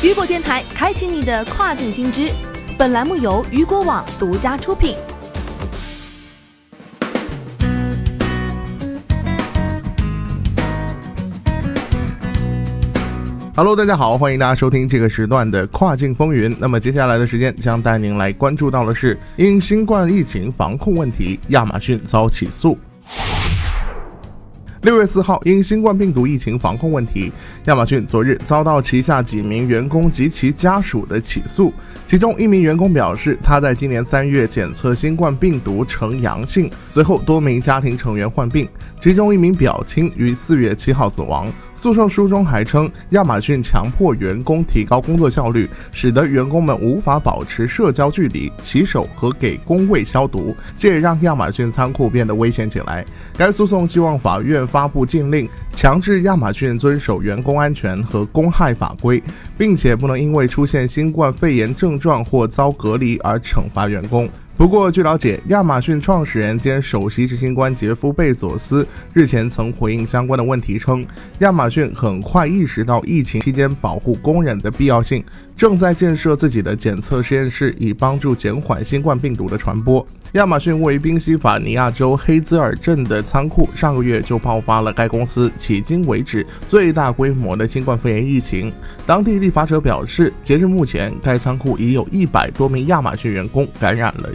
雨果电台开启你的跨境新知。本栏目由雨果网独家出品。Hello，大家好，欢迎大家收听这个时段的跨境风云。那么接下来的时间将带您来关注到的是，因新冠疫情防控问题，亚马逊遭起诉。六月四号，因新冠病毒疫情防控问题，亚马逊昨日遭到旗下几名员工及其家属的起诉。其中一名员工表示，他在今年三月检测新冠病毒呈阳性，随后多名家庭成员患病，其中一名表亲于四月七号死亡。诉讼书中还称，亚马逊强迫员工提高工作效率，使得员工们无法保持社交距离、洗手和给工位消毒，这也让亚马逊仓库变得危险起来。该诉讼希望法院发布禁令，强制亚马逊遵守员工安全和公害法规，并且不能因为出现新冠肺炎症状或遭隔离而惩罚员工。不过，据了解，亚马逊创始人兼首席执行官杰夫·贝佐斯日前曾回应相关的问题称，亚马逊很快意识到疫情期间保护工人的必要性，正在建设自己的检测实验室，以帮助减缓新冠病毒的传播。亚马逊位于宾夕法尼亚州黑兹尔镇的仓库上个月就爆发了该公司迄今为止最大规模的新冠肺炎疫情。当地立法者表示，截至目前，该仓库已有一百多名亚马逊员工感染了